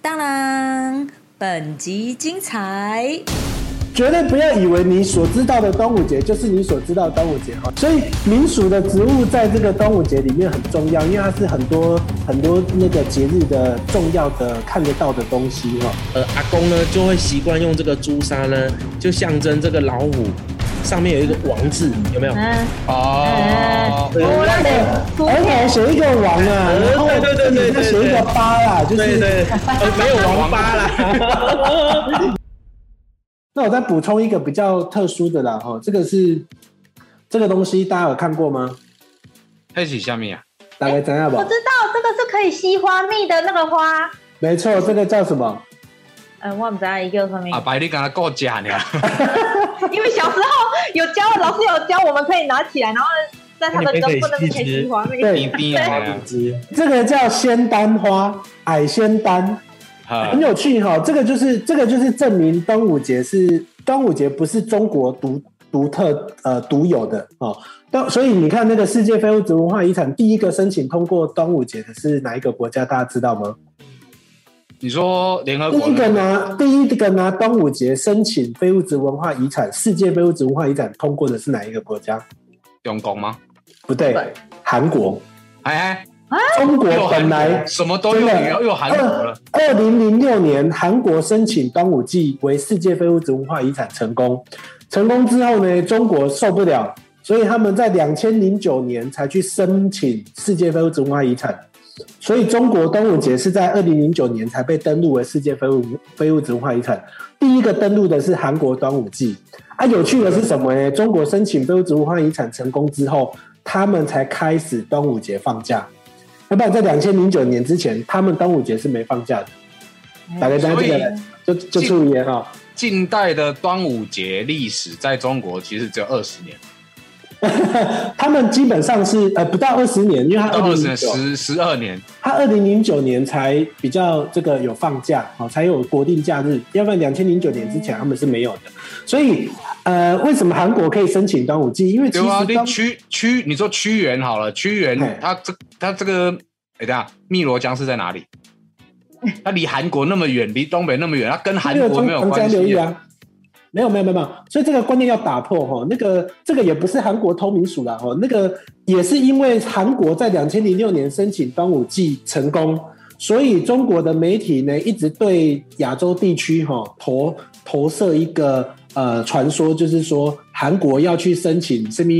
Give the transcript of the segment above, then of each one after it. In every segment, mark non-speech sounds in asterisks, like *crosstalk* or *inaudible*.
当然，本集精彩。绝对不要以为你所知道的端午节就是你所知道的端午节哈。所以民俗的植物在这个端午节里面很重要，因为它是很多很多那个节日的重要的看得到的东西哈。呃，阿公呢就会习惯用这个朱砂呢，就象征这个老虎上面有一个王字，有没有？嗯，哦，我让你而且写一个王啊，然后对对对写一个八啦，就是。对对，呃，没有王八啦。那我再补充一个比较特殊的啦哈，这个是这个东西大家有看过吗？黑起下面啊，大概怎样吧我？知道这个是可以吸花蜜的那个花，没错，这个叫什么？嗯，我们知道一个上面啊，，白你刚才够假呢，*laughs* 因为小时候有教，老师有教，我们可以拿起来，然后在他的根部那边可以吸花蜜。*laughs* 对冰冰啊，这个叫仙丹花，矮仙丹，哈很有趣哈。这个就是这个就是证明端午节是端午节不是中国独独特呃独有的哦。但所以你看那个世界非物质文化遗产第一个申请通过端午节的是哪一个国家？大家知道吗？你说联合国第一个拿第一个拿端午节申请非物质文化遗产世界非物质文化遗产通过的是哪一个国家？中国吗？不对，韩国。哎中国本来什么都有，又又韩国了，二零零六年，韩国申请端午祭为世界非物质文化遗产成功。成功之后呢，中国受不了，所以他们在两千零九年才去申请世界非物质文化遗产。所以中国端午节是在二零零九年才被登录为世界非物非物质文化遗产。第一个登录的是韩国端午祭。啊，有趣的是什么呢？中国申请非物质文化遗产成功之后，他们才开始端午节放假。要不然在两千零九年之前，他们端午节是没放假的。大概在这个就就注意哈，近代的端午节历史在中国其实只有二十年，*laughs* 他们基本上是呃不到二十年，因为他二零零九，十十二年，他二零零九年才比较这个有放假，哦，才有国定假日，要不然两千零九年之前他们是没有的。所以呃，为什么韩国可以申请端午季？因为其实屈屈，你说屈原好了，屈原嘿他这他这个，哎，等一下，汨罗江是在哪里？*laughs* 他离韩国那么远，离东北那么远，他跟韩国没有长关系。啊。没有没有没有没有，所以这个观念要打破哈。那个这个也不是韩国偷民署啦哈，那个也是因为韩国在两千零六年申请端午祭成功，所以中国的媒体呢一直对亚洲地区哈投投射一个呃传说，就是说韩国要去申请什么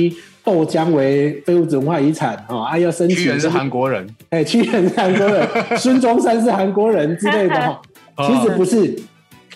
豆浆为非物质文化遗产哈，啊要申请屈原是韩国人，哎，屈原是韩国人，孙中山是韩国人之类的哈。其实不是，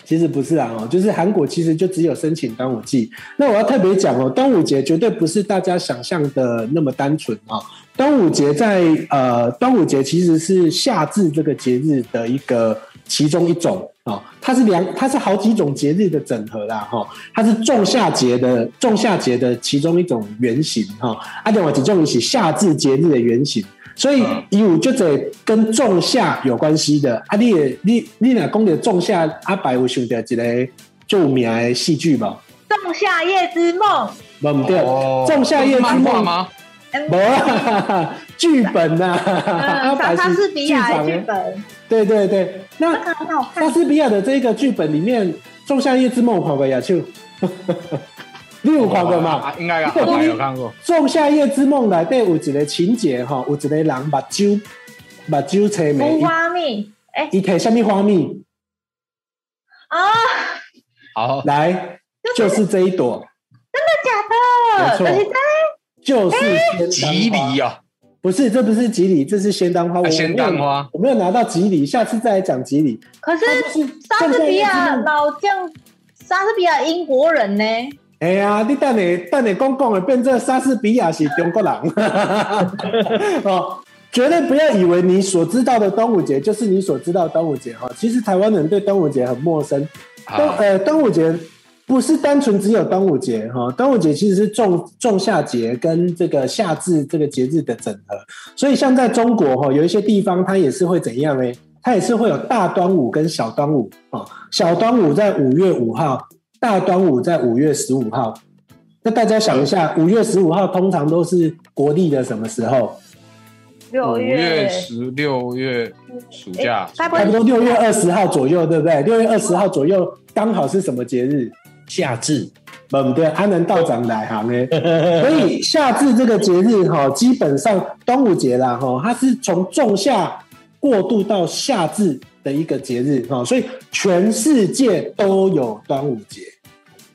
其实不是啊，哦，就是韩国其实就只有申请端午祭。那我要特别讲哦，端午节绝对不是大家想象的那么单纯啊。端午节在呃，端午节其实是夏至这个节日的一个其中一种啊，它是两，它是好几种节日的整合啦，哈，它是仲夏节的仲夏节的其中一种原型哈，啊，另外几种是夏至节日的原型。所以有就得跟仲夏有关系的啊！你也你你哪讲的仲夏阿白有想到一个著名的戏剧吧？《仲夏夜之梦》无唔对，哦仲夏夜之梦吗？无啊，*laughs* 剧本呐，阿嗯，*laughs* 白莎莎士比亚的剧本，对对对，那莎。士比亚的这个剧本里面，《仲夏夜之梦》看过呀？就你有看过吗？啊应该啊，我有看过。《仲夏夜之梦》内底有一个情节吼，有一个人目睭目睭青无眉，花蜜，哎伊摕什么花蜜？啊，好，来，就是这一朵，真的假的，没错。就是在就是吉丹花。梨啊，不是，这不是吉利，这是仙丹花。仙丹花。我没有，拿到吉利，下次再来讲吉利。可是莎士比亚老将，莎士比亚英国人呢？哎呀，你等下等下讲讲的变成莎士比亚是中国人。*laughs* 哦，绝对不要以为你所知道的端午节就是你所知道的端午节哈。其实台湾人对端午节很陌生，端呃端午节不是单纯只有端午节哈，端午节其实是仲仲夏节跟这个夏至这个节日的整合，所以像在中国哈，有一些地方它也是会怎样呢？它也是会有大端午跟小端午啊，小端午在五月五号，大端午在五月十五号。那大家想一下，五月十五号通常都是国历的什么时候？六五月十六月暑假，差不多六月二十号左右，对不对？六月二十号左右刚好是什么节日？夏至，不对，安能道长来行诶。*laughs* 所以夏至这个节日哈，基本上端午节啦哈，它是从仲夏过渡到夏至的一个节日啊，所以全世界都有端午节。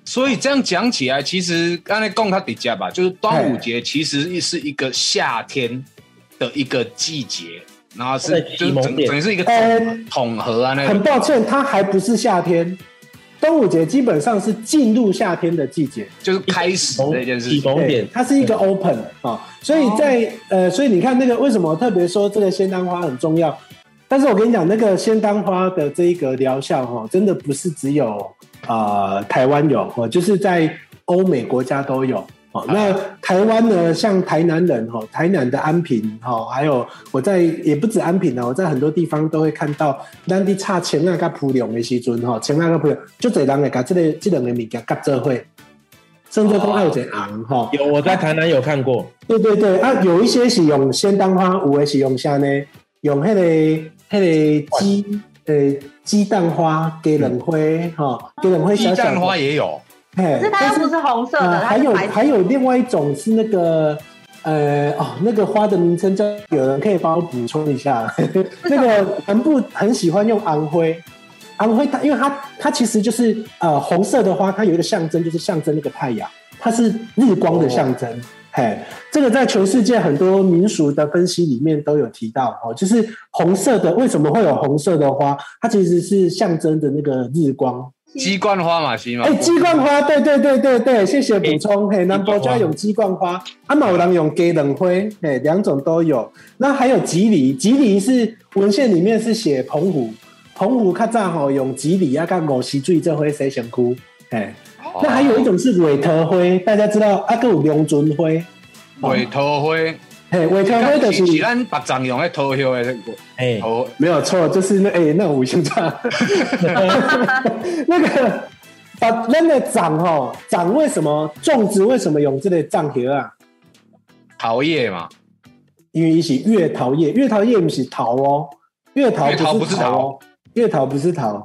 所以这样讲起来，其实刚才供他底价吧，就是端午节其实是一个夏天的一个季节，然后是就是整启蒙点等于是一个呃统统合啊那种。很抱歉，它还不是夏天。端午节基本上是进入夏天的季节，就是开始这件事启情。蒙点对，它是一个 open 啊、所以在呃，所以你看那个为什么特别说这个仙丹花很重要？但是我跟你讲，那个仙丹花的这一个疗效哈、真的不是只有呃台湾有哦，就是在欧美国家都有。哦，那台湾呢？像台南人哈，台南的安平哈，还有我在也不止安平呢，我在很多地方都会看到，咱伫插青啊、甲蒲龙的时阵哈，青啊、甲蒲龙，就侪人会甲这个这两个物件夹做伙，甚至讲还有一个红哈。有我在台南有看过，对对对啊，有一些是用仙丹花，有的是用啥呢？用迄、个迄、个鸡呃鸡蛋花、鸡卵灰哈，鸡卵花鸡小小蛋花，也有，嘿可是它又不是红色的，呃，还有还有另外一种是那个呃哦，那个花的名称叫，有人可以帮我补充一下。那个南部很喜欢用昂灰，昂灰它因为它它其实就是呃红色的花，它有一个象征，就是象征那个太阳，它是日光的象征。嘿，这个在全世界很多民俗的分析里面都有提到哦，就是红色的为什么会有红色的花？它其实是象征的那个日光。鸡冠花嘛，是吗哎、？鸡冠花，对对对对对，谢谢补充。嘿，南博家有鸡冠花，阿某人用鸡冷灰，嘿，两种都有。那还有吉梨，吉梨是文献里面是写澎湖，澎湖较早吼用吉梨啊，甲五溪水这灰洗身躯，嘿。那还有一种是委托灰，大家知道啊，个有龙尊灰，尾头灰，嘿，委托灰就是是咱白掌用的头香的哎，哦，没有错，就是那哎、那五行差，那个把那个长吼长为什么种植为什么用这个藏叶啊？桃叶嘛，因为一起月桃叶，月桃叶不是桃哦，月桃月桃不是不是桃。哦，月桃不是桃，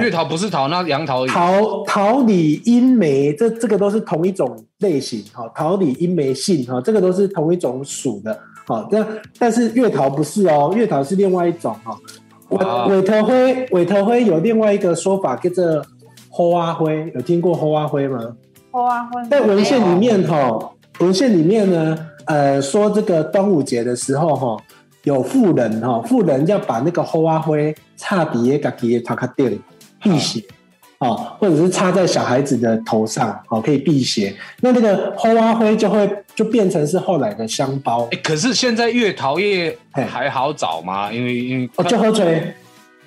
月桃不是桃，那杨桃桃桃李阴梅这这个都是同一种类型哈，桃李阴梅杏哈，这个都是同一种属的，好，那但是月桃不是哦，月桃是另外一种哈。哇尾尾头灰，尾头灰有另外一个说法叫做花灰，有听过花灰吗？花灰在文献里面哈，文献里面呢，呃，说这个端午节的时候哈，有妇人哈，妇人要把那个花灰插底下自己的头壳顶辟邪。哦，或者是插在小孩子的头上，哦，可以辟邪。那那个花灰就会就变成是后来的香包哎，可是现在月桃叶嘿还好找吗？因为因为哦，就喝水。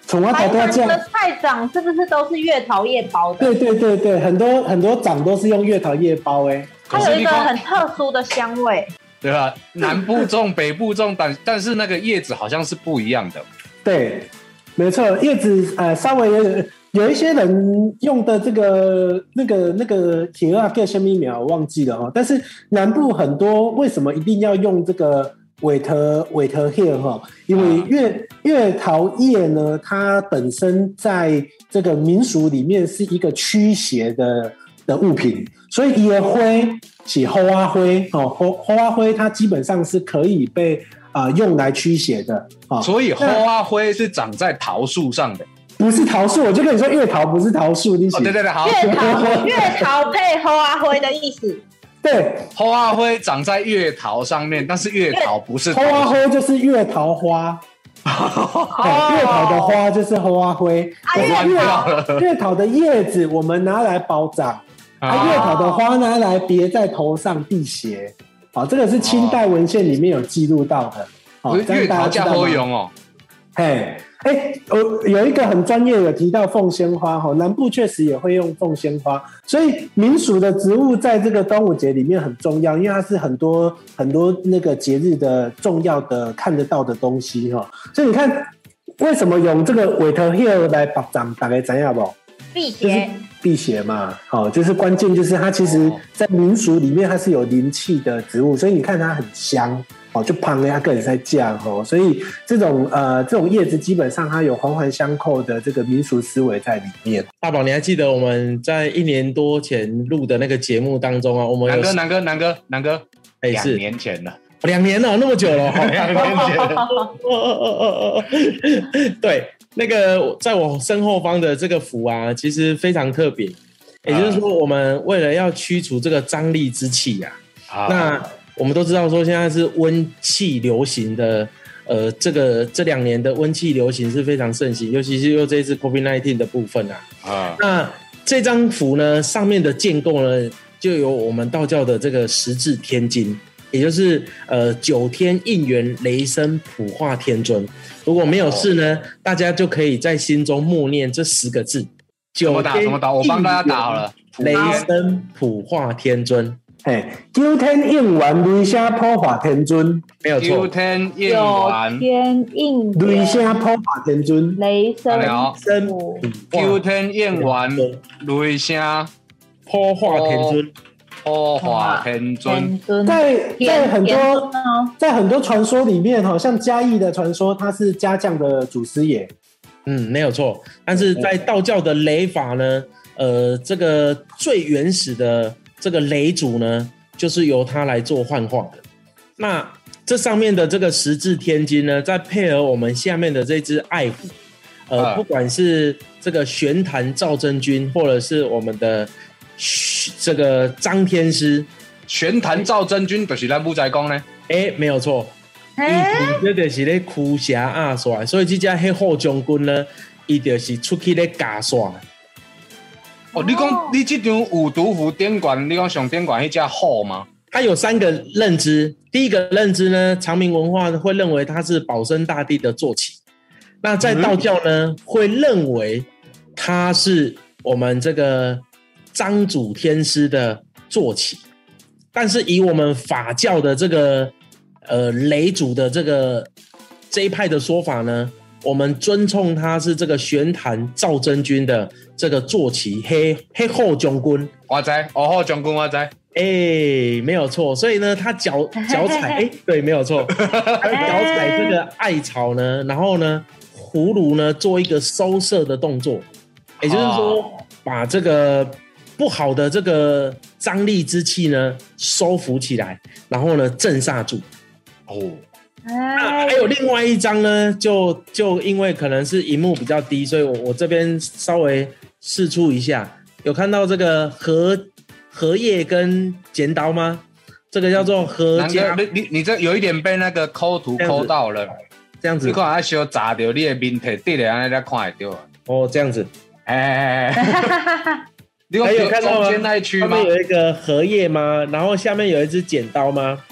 从我台头到这样，的菜长是不是都是月桃叶包的？对对对对，很多很多长都是用月桃叶包哎。它有一个很特殊的香味。*laughs* 对吧？南部种，北部种，但但是那个叶子好像是不一样的。对，没错，叶子呃稍微有有一些人用的这个那个那个铁二叫什么苗我忘记了哦，但是南部很多为什么一定要用这个韦特韦特叶哈？因为月月桃叶呢，它本身在这个民俗里面是一个驱邪的的物品，所以野灰是花灰哦，花花灰它基本上是可以被啊、用来驱邪的啊。所以花灰是长在桃树上的。不是桃树，我就跟你说月桃不是桃树，你哦，对对对，好，月桃月桃配花灰的意思，对，花灰长在月桃上面，但是月桃不是桃花灰就是月桃花，月桃的花就是花灰，啊可是弯掉了月桃的叶子我们拿来包长，啊，月桃的花拿来别在头上辟邪，好，这个是清代文献里面有记录到的，好，月桃加大家知道吗？花用哦，嘿，哎，我有一个很专业有提到凤仙花哈，南部确实也会用凤仙花，所以民俗的植物在这个端午节里面很重要，因为它是很多很多那个节日的重要的看得到的东西哈。所以你看，为什么用这个韦特 hill 来保障，大概怎样不？辟邪，辟邪嘛，好，就是关键就是它其实在民俗里面它是有灵气的植物，所以你看它很香。哦，就旁人家个人在降哦，所以这种呃这种叶子基本上它有环环相扣的这个民俗思维在里面。大宝，你还记得我们在一年多前录的那个节目当中啊？我们有南哥，南哥，南哥，南哥，两哎是两年前了，两年了，那么久了。哦 *laughs* 两年前了，哦哦哦哦，对，那个在我身后方的这个符啊，其实非常特别。也就是说，我们为了要驱除这个张力之气呀、啊那我们都知道说现在是温气流行的，呃，这个这两年的温气流行是非常盛行，尤其是又这一次 COVID-19 的部分啊。啊，那这张符呢，上面的建构呢，就有我们道教的这个十字天经，也就是呃九天应元雷声普化天尊。如果没有事呢，大家就可以在心中默念这十个字。九天打怎么打？我帮大家打好了。雷声普化天尊，哎，九天应元雷声普化天尊，没有九错。天应九，天应雷声普化天尊。雷声好声普九天应完，雷声普化天尊，破化天尊。在在很多在很多传说里面，好，像嘉义的传说，他是家将的祖师爷。嗯，没有错。但是在道教的雷法呢，呃，这个最原始的这个雷主呢，就是由他来做幻化的。那这上面的这个十字天金呢，再配合我们下面的这只爱虎，呃，啊不管是这个玄坛赵真君，或者是我们的嘘这个张天师，玄坛赵真君就是咱武在讲呢。哎，没有错，哎，伊这就是咧哭侠阿帅，所以这只黑后将军呢，伊就是出去咧假煞。哦，你讲你这张五毒符典管，你讲上典管迄只好吗？它有三个认知，第一个认知呢，长明文化会认为它是保生大帝的坐骑，那在道教呢，会认为它是我们这个张祖天师的坐骑，但是以我们法教的这个呃雷祖的这个这一派的说法呢，我们尊崇他是这个玄坛赵真君的这个坐骑黑黑后将军。我知，哦后将军我知。哎、没有错，所以呢，他脚 *laughs* 脚踩，哎、对，没有错，*laughs* 他脚踩这个艾草呢，然后呢，葫芦呢做一个收摄的动作，也就是说，把这个不好的这个张力之气呢收服起来，然后呢镇煞住。哦，那哎还有另外一张呢，就就因为可能是荧幕比较低，所以我我这边稍微试出一下，有看到这个荷荷叶跟剪刀吗？这个叫做荷南家，，你你你这有一点被那个抠图抠到了，这样子你看啊，小砸掉你的面体，对了，安尼才看得到。哦，这样子，哎哎哎，*laughs* 你还有看到吗？间那一区吗上面？有一个荷叶吗？然后下面有一只剪刀吗？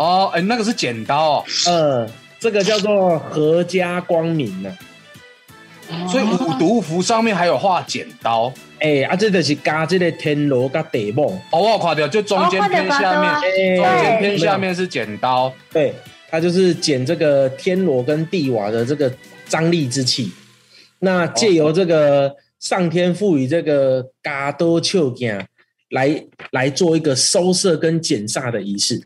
哦，哎，那个是剪刀哦，呃，这个叫做合家光明呢、所以五毒符上面还有画剪刀。哎、啊，这就是加这个天罗跟地梦，哦，我有看到，就中间偏下面，中间对偏下面是剪刀。对，它就是剪这个天罗跟地瓦的这个张力之气。那借由这个上天赋予这个嘎多丘剑来来做一个收摄跟剪煞的仪式，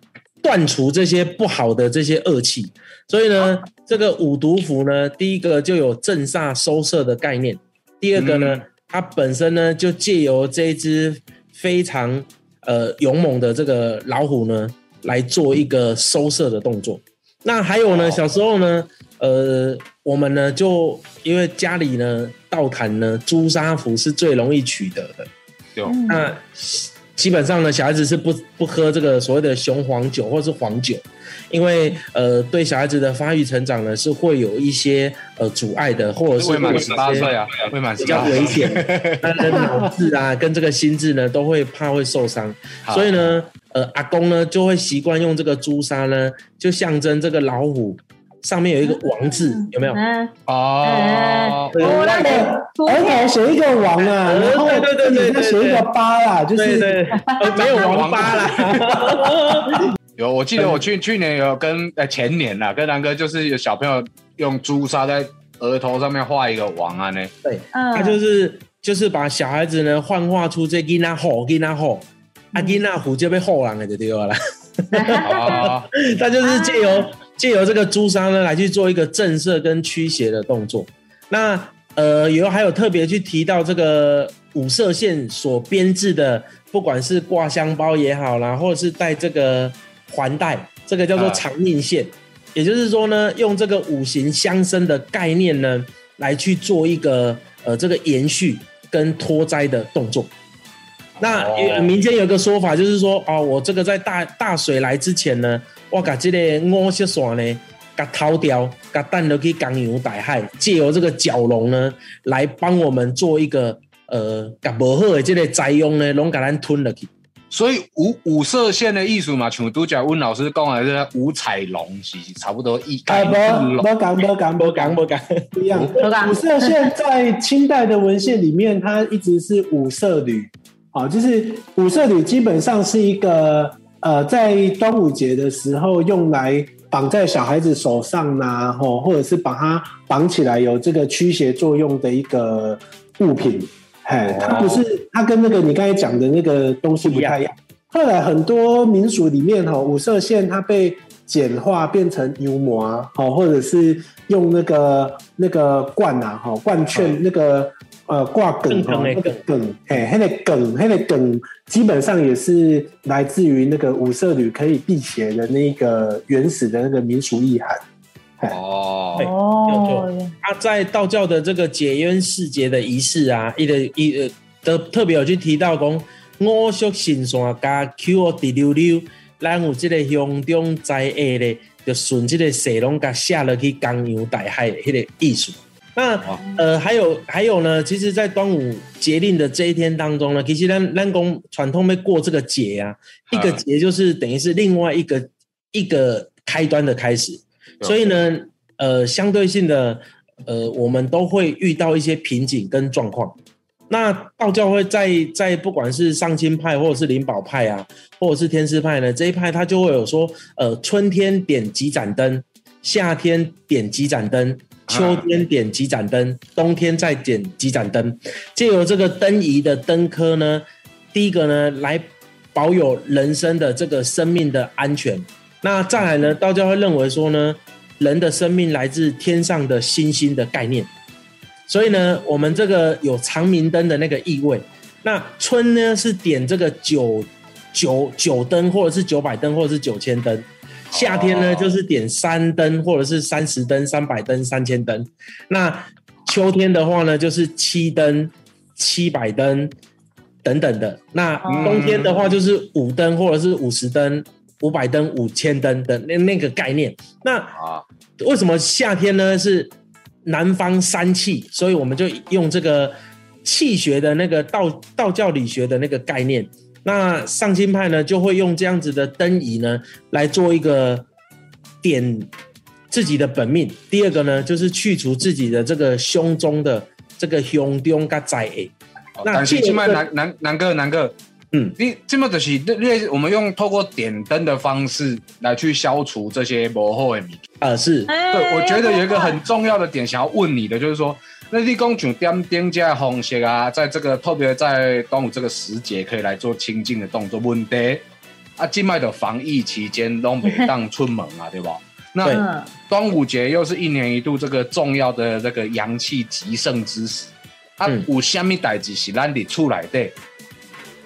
断除这些不好的这些恶气。所以呢，这个五毒符呢，第一个就有镇煞收摄的概念，第二个呢，嗯。它本身呢就借由这一只非常呃勇猛的这个老虎呢，来做一个收摄的动作。那还有呢，哦。小时候呢，呃，我们呢就因为家里呢道坛呢朱砂符是最容易取得的，对，嗯。那基本上呢，小孩子是不不喝这个所谓的雄黄酒或是黄酒，因为呃对小孩子的发育成长呢是会有一些呃阻碍的，或者是未满十八岁啊，未满比较十八岁。危险，那跟脑子啊，跟这个心智呢，都会怕会受伤。所以呢，呃，阿公呢就会习惯用这个朱砂呢，就象征这个老虎上面有一个王字，有没有？嗯，哦，我那里图额头片写一个王啊，呃然后对对对对这里再写一个八啦，就是对对，呃没有王八啦。有，我记得我去去年有跟呃前年啦，跟南哥就是有小朋友用朱砂在额头上面画一个王啊呢，对，嗯，他就是就是把小孩子呢幻化出这囡仔好囡仔好，啊囡仔虎就被后人的就对了啦。哦，他就是借由借由这个朱砂呢来去做一个震慑跟驱邪的动作。那呃，有还有特别去提到这个五色线所编制的，不管是挂香包也好啦，或者是带这个环带，这个叫做啊长命线。也就是说呢，用这个五行相生的概念呢，来去做一个呃这个延续跟脱灾的动作。那民间有个说法，就是说哦，我这个在大大水来之前呢，我把这个五色线呢，给掏掉，给弹落去江洋大海，借由这个蛟龙呢，来帮我们做一个呃，甲无好的这个灾殃呢，拢给咱吞了去。所以五五色线的艺术嘛，像拄则温老师讲的是五彩龙，是差不多一啊，概不不讲不讲不不讲讲不讲，不一样。五色线在清代的文献里面，它一直是五色缕，啊，就是五色缕基本上是一个呃，在端午节的时候用来绑在小孩子手上呐、吼，或者是把它绑起来有这个驱邪作用的一个物品。哎，它不是，它跟那个你刚才讲的那个东西不太一样。后来很多民俗里面哈，五色线它被简化变成油膜，好，或者是用那个那个冠啊，哈，冠券那个呃挂梗哈，那个梗，哎，那个梗，那个梗基本上也是来自于那个五色缕可以辟邪的那个原始的那个民俗意涵。哦，对哦，他在道教的这个解冤释结的仪式啊，一的一呃，都特别有去提到讲五色神山加 Q 滴溜溜，咱有这个乡中灾厄咧，就顺这个蛇龙甲下落去江洋大海的迄个艺术。那呃，还有还有呢，其实，在端午节令的这一天当中呢，其实咱咱公传统没过这个节啊，一个节就是等于是另外一个一个开端的开始。所以呢，呃，相对性的，呃，我们都会遇到一些瓶颈跟状况。那道教会在在不管是上清派或者是灵宝派啊，或者是天师派呢，这一派它就会有说，呃，春天点几盏灯，夏天点几盏灯，秋天点几盏灯，冬天再点几盏灯，借由这个灯仪的灯科呢，第一个呢来保有人生的这个生命的安全。那再来呢，道教会认为说呢，人的生命来自天上的星星的概念，所以呢，我们这个有长明灯的那个意味。那春呢是点这个九九九灯，或者是九百灯，或者是九千灯。夏天呢哦就是点三灯，或者是三十灯、三百灯、三千灯。那秋天的话呢，就是七灯、七百灯等等的。那冬天的话就是五灯，或者是五十灯、五百灯、五千灯的那那个概念。那啊，为什么夏天呢是南方三气？所以我们就用这个气学的那个道道教理学的那个概念。那上清派呢就会用这样子的灯仪呢来做一个点自己的本命。第二个呢就是去除自己的这个胸中的这个胸中跟灾厄。那但是这麦南南南哥南哥，嗯，你这么就是类我们用透过点灯的方式来去消除这些魔后的物件。呃是哎对，我觉得有一个很重要的点想要问你的，就是说，那立功像点点这的红色啊，在这个特别在端午这个时节，可以来做清净的动作。问题啊，境外的防疫期间都没当出门啊，对吧？那端午节又是一年一度这个重要的这个阳气极盛之时，啊嗯，有虾米代志是咱得出来的？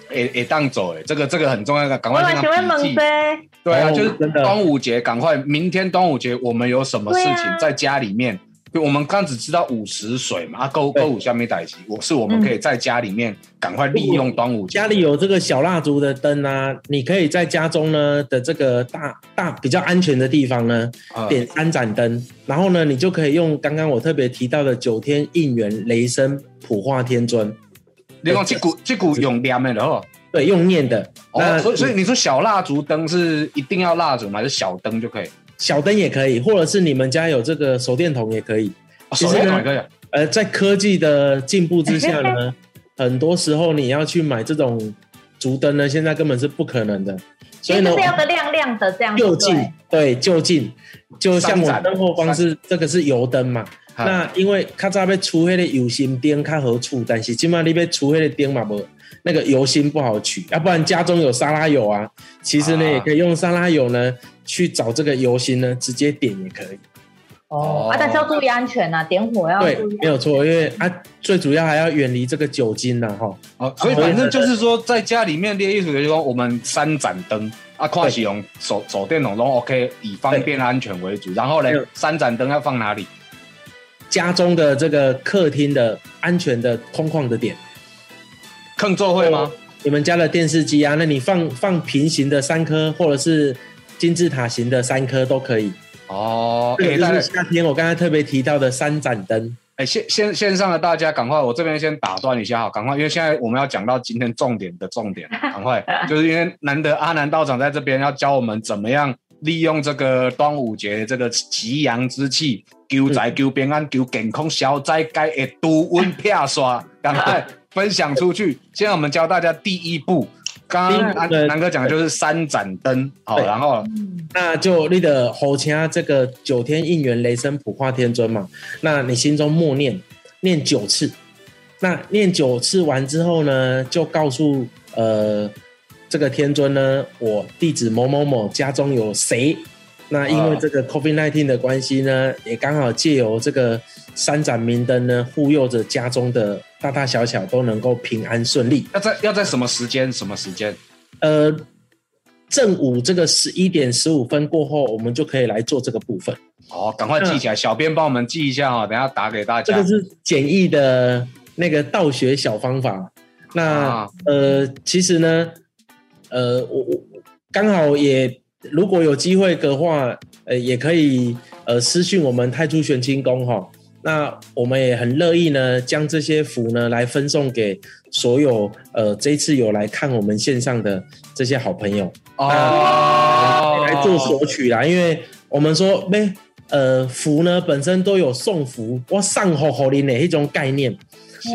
会会当走诶，这个这个很重要的，赶快先笔记。猛飞，对啊，哦就是端午节，赶快明天端午节我们有什么事情在家里面？就我们刚只知道午时水嘛，啊，购对购午下面代期，我是我们可以在家里面赶快利用端午节。家里有这个小蜡烛的灯啊，你可以在家中呢的这个大大比较安全的地方呢，呃点三盏灯，然后呢，你就可以用刚刚我特别提到的九天应元雷声普化天尊，你讲这股这股用念的哦。对，用念的。哦，那所以所以你说小蜡烛灯是一定要蜡烛吗？还是小灯就可以？小灯也可以，或者是你们家有这个手电筒也可以。啊手电筒也可以。呃，在科技的进步之下呢，*laughs* 很多时候你要去买这种竹灯呢，现在根本是不可能的。所以呢就，是要个亮亮的这样，就近对，就近，就像我灯后方是这个是油灯嘛。啊那因为较早要出黑的油芯灯较好处，但是今麦你被出黑的灯嘛无，那个油芯不好取，要不然家中有沙拉油啊，其实呢、啊也可以用沙拉油呢去找这个油芯呢直接点也可以。哦啊，但是要注意安全呐，点火要对注意，没有错，因为啊最主要还要远离这个酒精呐哈。哦，所以反正就是说，在家里面列艺术就是说，我们三盏灯啊，快使用手手电筒都 OK，以方便安全为主。然后呢，三盏灯要放哪里？家中的这个客厅的安全的空旷的点，坑座会吗？你们家的电视机啊，那你放放平行的三颗，或者是金字塔形的三颗都可以。哦，这哎，大家个就是夏天我刚才特别提到的三盏灯。哎，线线线上的大家赶快，我这边先打断一下哈，赶快，因为现在我们要讲到今天重点的重点，*laughs* 赶快，就是因为难得阿南道长在这边要教我们怎么样利用这个端午节这个吉阳之气，求财、求平安、求健康、消灾该的度温撇刷，赶快 *laughs* 分享出去。现在我们教大家第一步，刚刚南南哥讲的就是三盏灯，好，然后那就你的侯掐这个九天应元雷声普化天尊嘛，那你心中默念念九次，那念九次完之后呢，就告诉呃这个天尊呢，我弟子某某某家中有谁。那因为这个 COVID 1 9的关系呢，也刚好借由这个三盏明灯呢，护佑着家中的大大小小都能够平安顺利。要在要在什么时间？什么时间？呃，正午这个十一点十五分过后，我们就可以来做这个部分。哦，赶快记起来，小编帮我们记一下哦，等下打给大家这个。是简易的那个道学小方法。那、啊呃，其实呢，呃，我我刚好也如果有机会的话，呃，也可以呃私讯我们太初玄清宫哈。那我们也很乐意呢，将这些福呢来分送给所有呃这一次有来看我们线上的这些好朋友。哦，来做索取啦，因为我们说呗，呃，福呢本身都有送福，我上好好的哪一种概念，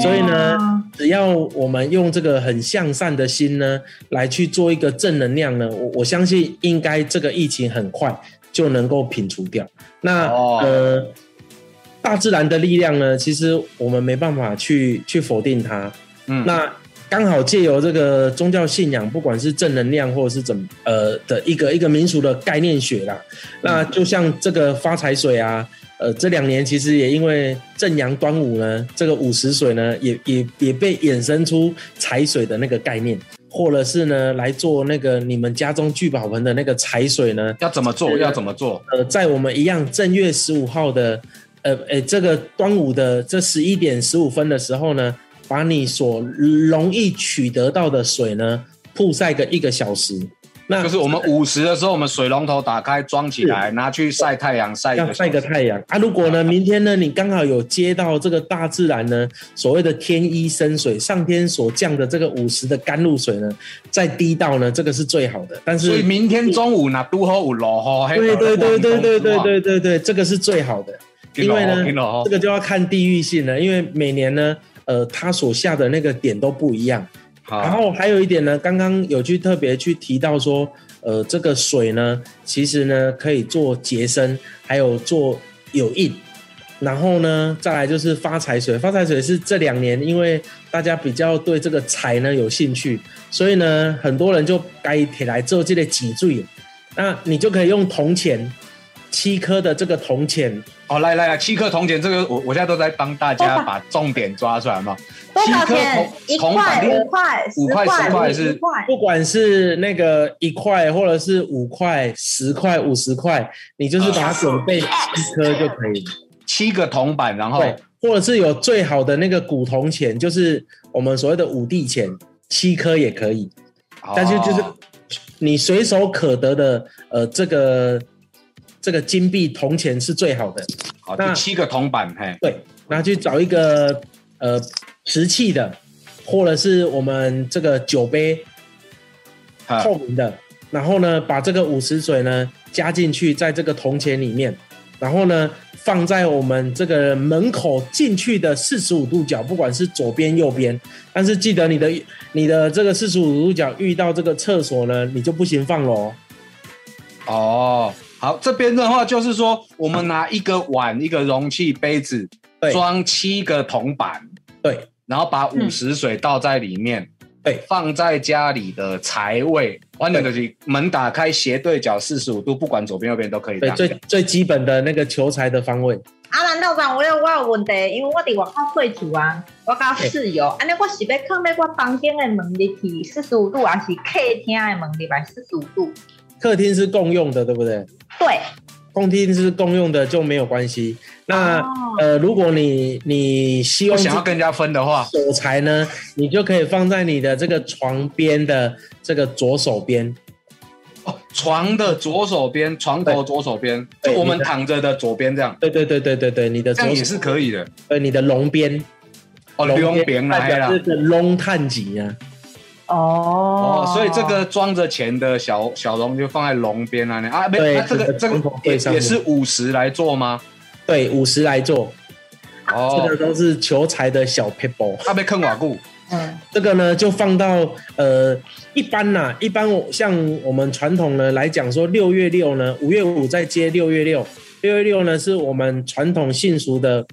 所以呢，只要我们用这个很向善的心呢，来去做一个正能量呢，我我相信应该这个疫情很快就能够摒除掉。那、哦呃，大自然的力量呢，其实我们没办法去去否定它。嗯那刚好借由这个宗教信仰，不管是正能量或者是怎么呃的一个一个民俗的概念学啦，那就像这个发财水啊，呃，这两年其实也因为正阳端午呢，这个午时水呢，也也也被衍生出财水的那个概念，或者是呢来做那个你们家中聚宝盆的那个财水呢，要怎么做？要怎么做？呃，在我们一样正月十五号的，呃，诶，这个端午的这十一点十五分的时候呢，把你所容易取得到的水呢，曝晒个一个小时。那就是我们午时的时候，我们水龙头打开装起来，拿去晒太阳晒晒个个。太阳啊！如果呢，明天呢，你刚好有接到这个大自然呢所谓的天一生水，上天所降的这个午时的甘露水呢，再滴到呢，这个是最好的。但是所以明天中午呢都好有落雨，对对对对对对对，对对对，这个是最好的。因为呢，这个就要看地域性了，因为每年呢，呃，它所下的那个点都不一样。然好，后还有一点呢，刚刚有去特别去提到说，呃，这个水呢，其实呢可以做洁身，还有做有印。然后呢，再来就是发财水，发财水是这两年因为大家比较对这个财呢有兴趣，所以呢，很多人就该提来做这个脊椎，那你就可以用铜钱，七颗的这个铜钱，哦，来来来，七颗铜钱，这个我我现在都在帮大家把重点抓出来嘛。多少七颗钱？一铜块、铜板五块、五块十十块是。不管是那个一块，或者是五块、十块、五十块，你就是把它准备七颗就可以了。七个铜板，然后，或者是有最好的那个古铜钱，就是我们所谓的五帝钱，七颗也可以。但是就是哦你随手可得的，呃，这个这个金币铜钱是最好的。好，那七个铜板，嘿，对，然后去找一个呃瓷器的，或者是我们这个酒杯透明的，然后呢，把这个五十水呢加进去，在这个铜钱里面，然后呢，放在我们这个门口进去的四十五度角，不管是左边右边，但是记得你的你的这个四十五度角遇到这个厕所呢，你就不行放喽。哦，好，这边的话就是说，我们拿一个碗、一个容器、杯子对。装七个铜板，对。然后把五十水倒在里面，对。放在家里的财位，完全就是门打开斜对角四十五度，不管左边右边都可以这对，最最基本的那个求财的方位。啊，难道长，我有我有问题，因为我伫外口睡厝啊，我甲室友，安尼我是要放在我房间的门入去四十五度，还是客厅的门入来四十五度？客厅是共用的，对不对？对，公厅是共用的就没有关系。那、哦呃，如果你你希望不想要跟人家分的话，手财呢，你就可以放在你的这个床边的这个左手边。哦，床的左手边，床头左手边，就我们躺着的左边这样，对对对对对对，你的左手这样也是可以的。对你的龙边，哦，龙边代来了。表这个龙探级啊。哦哦，所以这个装着钱的小小龙就放在龙边啊，啊，没，这个这这个个也也是五十来做吗？对，五十来做，哦。这哦个，都是求财的小 people。他被坑瓦固，嗯，这个呢，就放到呃，一般呐、一般像我们传统呢来讲说，六月六呢，五月五再接六月六，六月六呢是我们传统信俗的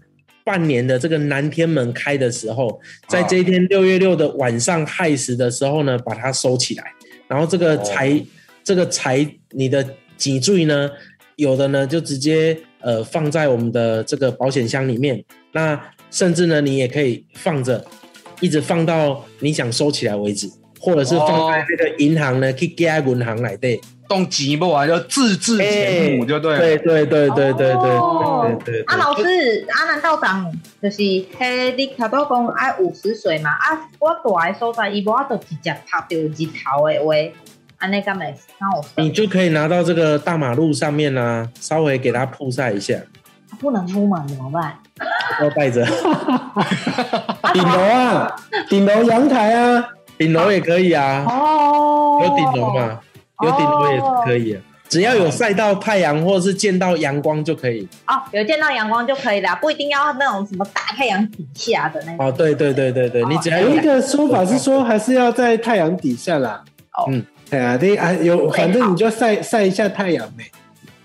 半年的这个南天门开的时候，在这一天六月六的晚上亥时的时候呢，把它收起来，然后这个财、这个财你的脊椎呢，有的呢就直接呃放在我们的这个保险箱里面，那甚至呢你也可以放着，一直放到你想收起来为止，或者是放在这个银行呢，去加银行来对。动几不完就自制前母就对了。对对对对对对哦对对对。啊，老师，啊，难道长就是嘿你头拄讲爱五十岁嘛？啊，我大的所在，伊无法度直接拍到日头的话，安尼干咩？那我你就可以拿到这个大马路上面啊，稍微给它曝晒一下，不能出门怎么办？要带着。*laughs* 顶楼啊，顶楼阳台啊，顶楼也可以啊，哦，有顶楼嘛，有顶楼也是可以啊，只要有晒到太阳或者是见到阳光就可以。哦，有见到阳光就可以了，不一定要那种什么大太阳底下的那种。哦，对对对对对，你只要有有一个说法是说，还是要在太阳底下啦。哦嗯，对啊，对啊，有，反正你就晒晒一下太阳呗。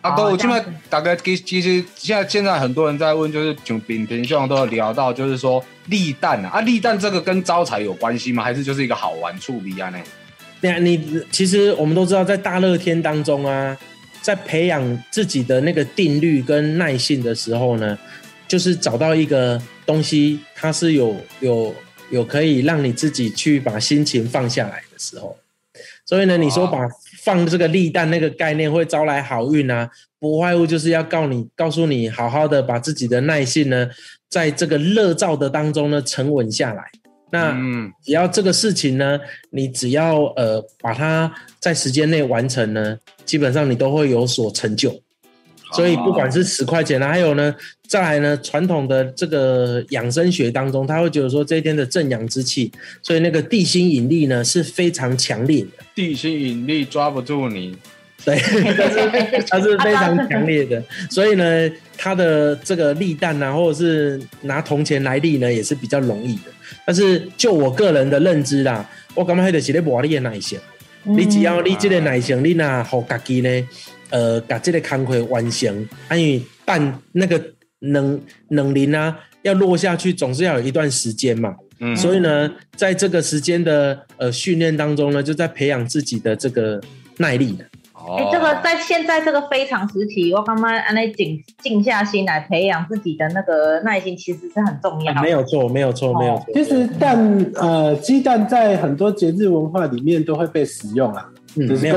啊，哥，我现在这样子大概其其实现在现在很多人在问，就是像丙平兄都有聊到，就是说立蛋啊，啊立蛋这个跟招财有关系吗？还是就是一个好玩处理啊呢？对啊，你其实我们都知道，在大热天当中啊，在培养自己的那个定律跟耐性的时候呢，就是找到一个东西，它是有有有可以让你自己去把心情放下来的时候。所以呢，你说把放这个利蛋那个概念会招来好运啊，不外乎就是要告你告诉你，好好的把自己的耐性呢，在这个热燥的当中呢沉稳下来。那嗯，只要这个事情呢，你只要呃把它在时间内完成呢，基本上你都会有所成就。所以不管是十块钱啊，还有呢，再来呢，传统的这个养生学当中，他会觉得说这一天的正阳之气，所以那个地心引力呢是非常强烈的，地心引力抓不住你，对，*laughs* 它 *laughs* 是它是非常强烈的，所以呢，它的这个立蛋啊，或者是拿铜钱来立呢，也是比较容易的。但是就我个人的认知啦，我感觉迄就是咧磨你的耐性。你只要你这个耐性，你若互家己呢，呃，把这个工课完成，啊因为蛋那个能能磷啊要落下去，总是要有一段时间嘛。嗯，所以呢，在这个时间的呃训练当中呢，就在培养自己的这个耐力的。哎、欸这个在现在这个非常时期，我刚刚安内静静下心来培养自己的那个耐心，其实是很重要的。啊没有错，没有错，哦没有错。其实蛋呃鸡蛋在很多节日文化里面都会被使用啊，嗯，就是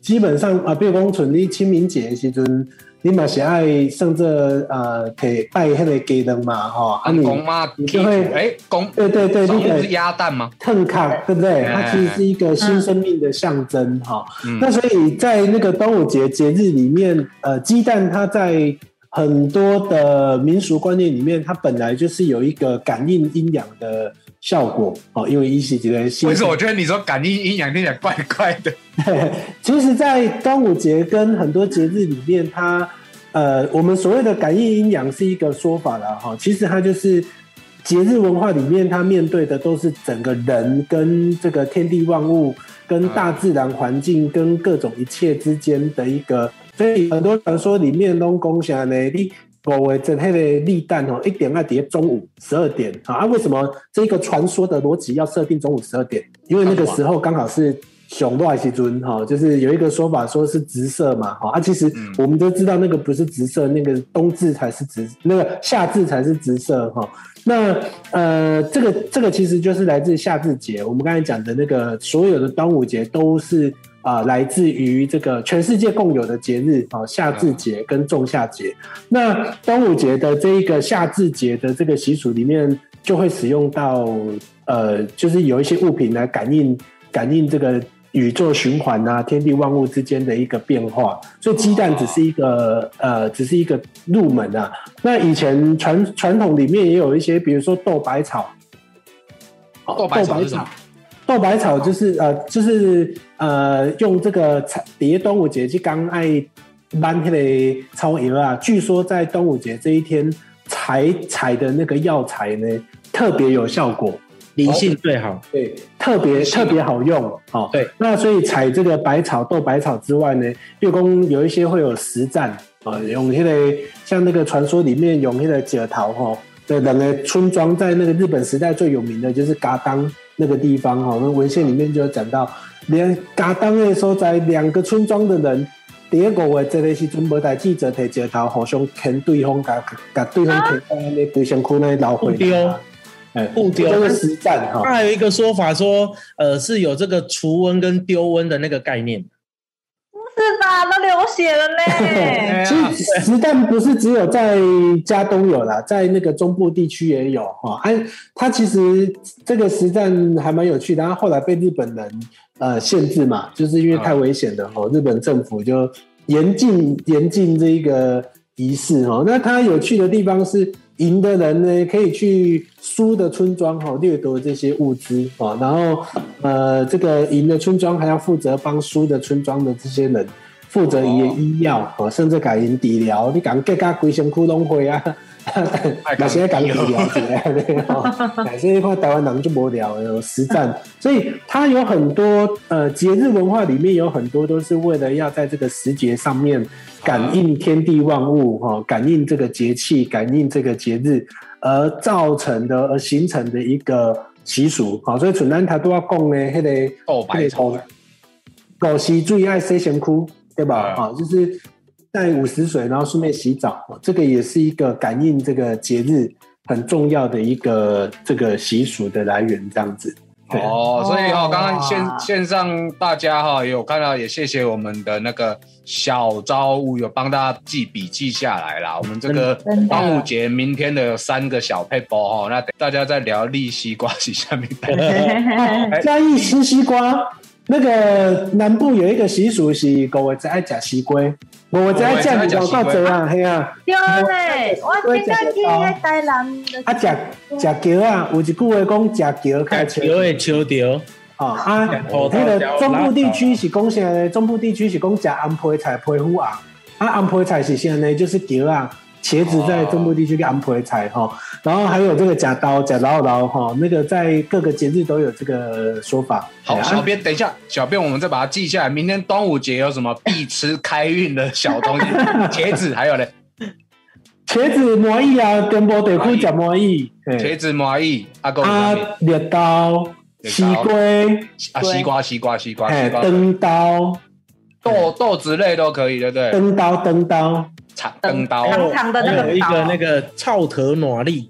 基本上啊，比如讲像你清明节的时阵，你嘛是爱上这呃给拜迄个鸡蛋嘛，吼，啊安你公妈你就会哎公对对对，宠物你可是鸭蛋吗？腾卡，对不对？哎它其实是一个新生命的象征哈。嗯那所以在那个端午节节日里面，呃，鸡蛋它在很多的民俗观念里面，它本来就是有一个感应阴阳的效果哦，因为一是觉得新为什么我觉得你说感应阴阳听起来怪怪的？其实，在端午节跟很多节日里面，它呃，我们所谓的感应阴阳是一个说法了，哈。其实它就是节日文化里面，它面对的都是整个人跟这个天地万物、跟大自然环境、跟各种一切之间的一个。所以很多传说里面都讲啥呢？你五月这黑的立蛋哦，一点二点中午十二点啊？啊，为什么这个传说的逻辑要设定中午十二点？因为那个时候刚好是。雄多还是尊哈，就是有一个说法，说是直射嘛，哈啊，其实我们都知道那个不是直射，那个冬至才是直，那个夏至才是直射哈。那呃，这个这个其实就是来自夏至节，我们刚才讲的那个所有的端午节都是啊，来自于这个全世界共有的节日啊，夏至节跟仲夏节。那端午节的这一个夏至节的这个习俗里面，就会使用到呃，就是有一些物品来感应感应这个。宇宙循环啊，天地万物之间的一个变化，所以鸡蛋只是一个呃，只是一个入门啊。那以前传传统里面也有一些，比如说豆百草，豆百草，豆百草就是呃，就是呃，用这个采叠端午节去刚爱搬那个超油啊。据说在端午节这一天采采的那个药材呢，特别有效果。灵性最好，对，特别特别好用，哦，对。那所以采这个百草豆百草之外呢，月宫有一些会有实战啊，用那个像那个传说里面用那个解桃哈，对，两个村庄在那个日本时代最有名的就是嘎当那个地方哈，那文献里面就有讲到，连嘎当的时候在两个村庄的人，第一个话这个是准备带记者提解桃，互相坑对方，甲甲对方坑在那对象区那老回。哎，不丢这个实战哈，它还有一个说法说，呃，是有这个除温跟丢温的那个概念。不是吧？都流血了呢。*laughs* 其实实弹不是只有在加东有啦，在那个中部地区也有哈。哎，它其实这个实战还蛮有趣的，它后来被日本人呃限制嘛，就是因为太危险了哦，日本政府就严禁严禁这一个仪式哦。那它有趣的地方是。赢的人呢，可以去输的村庄哈掠夺这些物资啊，然后呃，这个赢的村庄还要负责帮输的村庄的这些人负责医医药啊，甚至改营底疗，你讲更加规身窟窿会啊，那些讲治疗之类的哈，*laughs* *laughs* 所以块台湾人就无聊有实战，所以它有很多呃节日文化里面有很多都是为了要在这个时节上面。感应天地万物，哈，感应这个节气，感应这个节日，而造成的，而形成的一个习俗，好，所以纯单他都要供呢，迄个豆白草，狗西最爱洗身躯，对吧？啊，就是带五十水，然后顺便洗澡，这个也是一个感应这个节日很重要的一个这个习俗的来源，这样子。哦，所以哦，刚刚线线上大家哈有看到，也谢谢我们的那个小招物有帮大家记笔记下来啦。我们这个端午节明天的有三个小配包哈，那大家在聊立西瓜是下面。嘉义吃西瓜，*laughs* *laughs* 那个南部有一个习俗是各位在爱吃西瓜。我知影食广告做啊，嘿啊。对嘞，我今仔去喺台南。啊，食食桥啊，有一句话讲食桥开桥会桥条。啊啊，那个中部地区是讲啥呢？中部地区是讲食安培菜皮肤啊，啊安培菜是啥呢？就是桥啊。茄子在中部地区叫安培菜哈，然后还有这个假刀假刀刀哈，那个在各个节日都有这个说法。好，小编等一下，小编我们再把它记下来。明天端午节有什么必吃开运的小东西？*laughs* 茄子还有嘞，茄子麻蚁啊，跟波得库讲麻蚁，茄子麻蚁阿公啊，猎刀西瓜啊，西瓜西瓜西瓜，哎，灯刀豆豆子类都可以，对不对？灯刀灯刀。长灯刀，长长的那个一个那个草头暖力，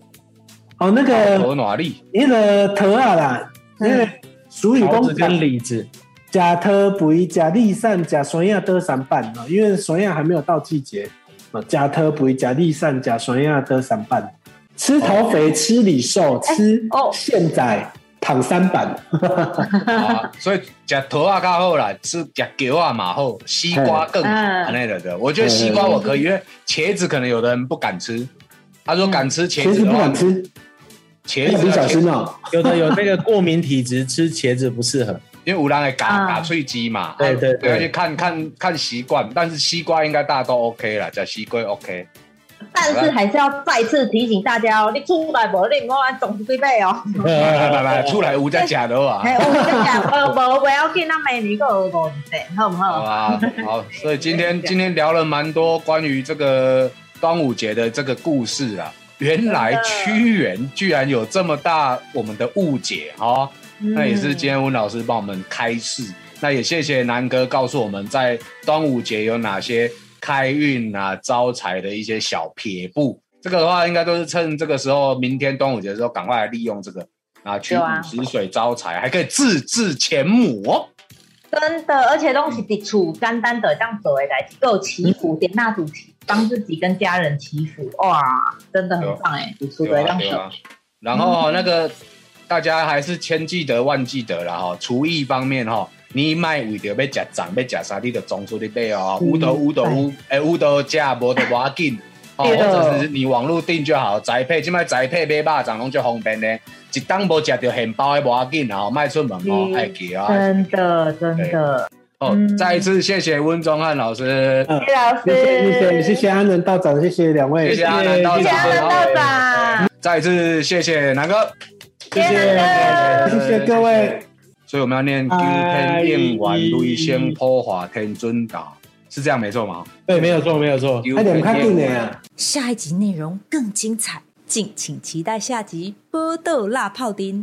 哦，那个草头暖力，那个头啊啦，那个俗语讲跟李子，假头不会假立善，假酸亚得三半啊，因为酸亚还没有到季节。啊，假头不会假立善，假酸亚得三半，吃头肥，吃李瘦，吃现在。躺三板，所以夹头啊较好啦，吃夹球啊嘛好，西瓜更那个的。我觉得西瓜我可以，因为茄子可能有的人不敢吃。他说敢吃茄子不敢吃，茄子小心哦。有的有那个过敏体质，吃茄子不适合。因为有人会嘎啊嘎脆鸡嘛，对对对，要去，看看看习惯，但是西瓜应该大家都 OK 啦，叫西瓜 OK。但是还是要再次提醒大家哦，你出来无，你唔好按总是对背哦。来来来，出来有才假的啊！*laughs* 哎，我跟你讲，无无不要紧，那美女个有五对，好不好好？吧，好，所以今天 *laughs* 今天聊了蛮多关于这个端午节的这个故事啊。原来屈原居然有这么大我们的误解哈、嗯那也是今天温老师帮我们开示。那也谢谢南哥告诉我们在端午节有哪些开运啊、招财的一些小撇步。这个的话，应该都是趁这个时候，明天端午节的时候，赶快来利用这个啊，取对啊五十水招财，还可以自制钱母哦。真的，而且都是伫厝简单的这样做的代志，够祈福，点蜡烛祈，帮自己跟家人祈福，哇，真的很棒哎，伫厝对啊，的这样做对啊。。然后那个大家还是千记得万记得啦哈，厨艺方面哈，你卖为着要食粽要食啥，你就装出去买哦，嗯有都有都有，哎有都食，无就无要紧。哦，或者是你网络订就好，宅配，即摆宅配买肉粽拢就方便咧，一当无食着现包的无要紧哦，卖出门哦，嗯爱记啊。真的真的，哦，嗯。再一次谢谢温宗汉老师，嗯谢谢老师，谢谢谢谢谢谢安仁道长，谢谢两位，谢谢阿南道谢谢长，阿伦道长，再一次谢谢南哥。谢谢谢谢各位，所以我们要念“九天应完，雷声破化天尊道”，是这样没错吗？对，没有错，没有错。快点看定的呀！下一集内容更精彩，敬请期待下集《波豆辣泡丁》。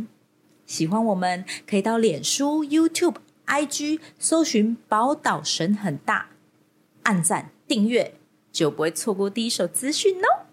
喜欢我们可以到脸书、YouTube、IG 搜寻“宝岛神很大”，按赞订阅，就不会错过第一手资讯哦。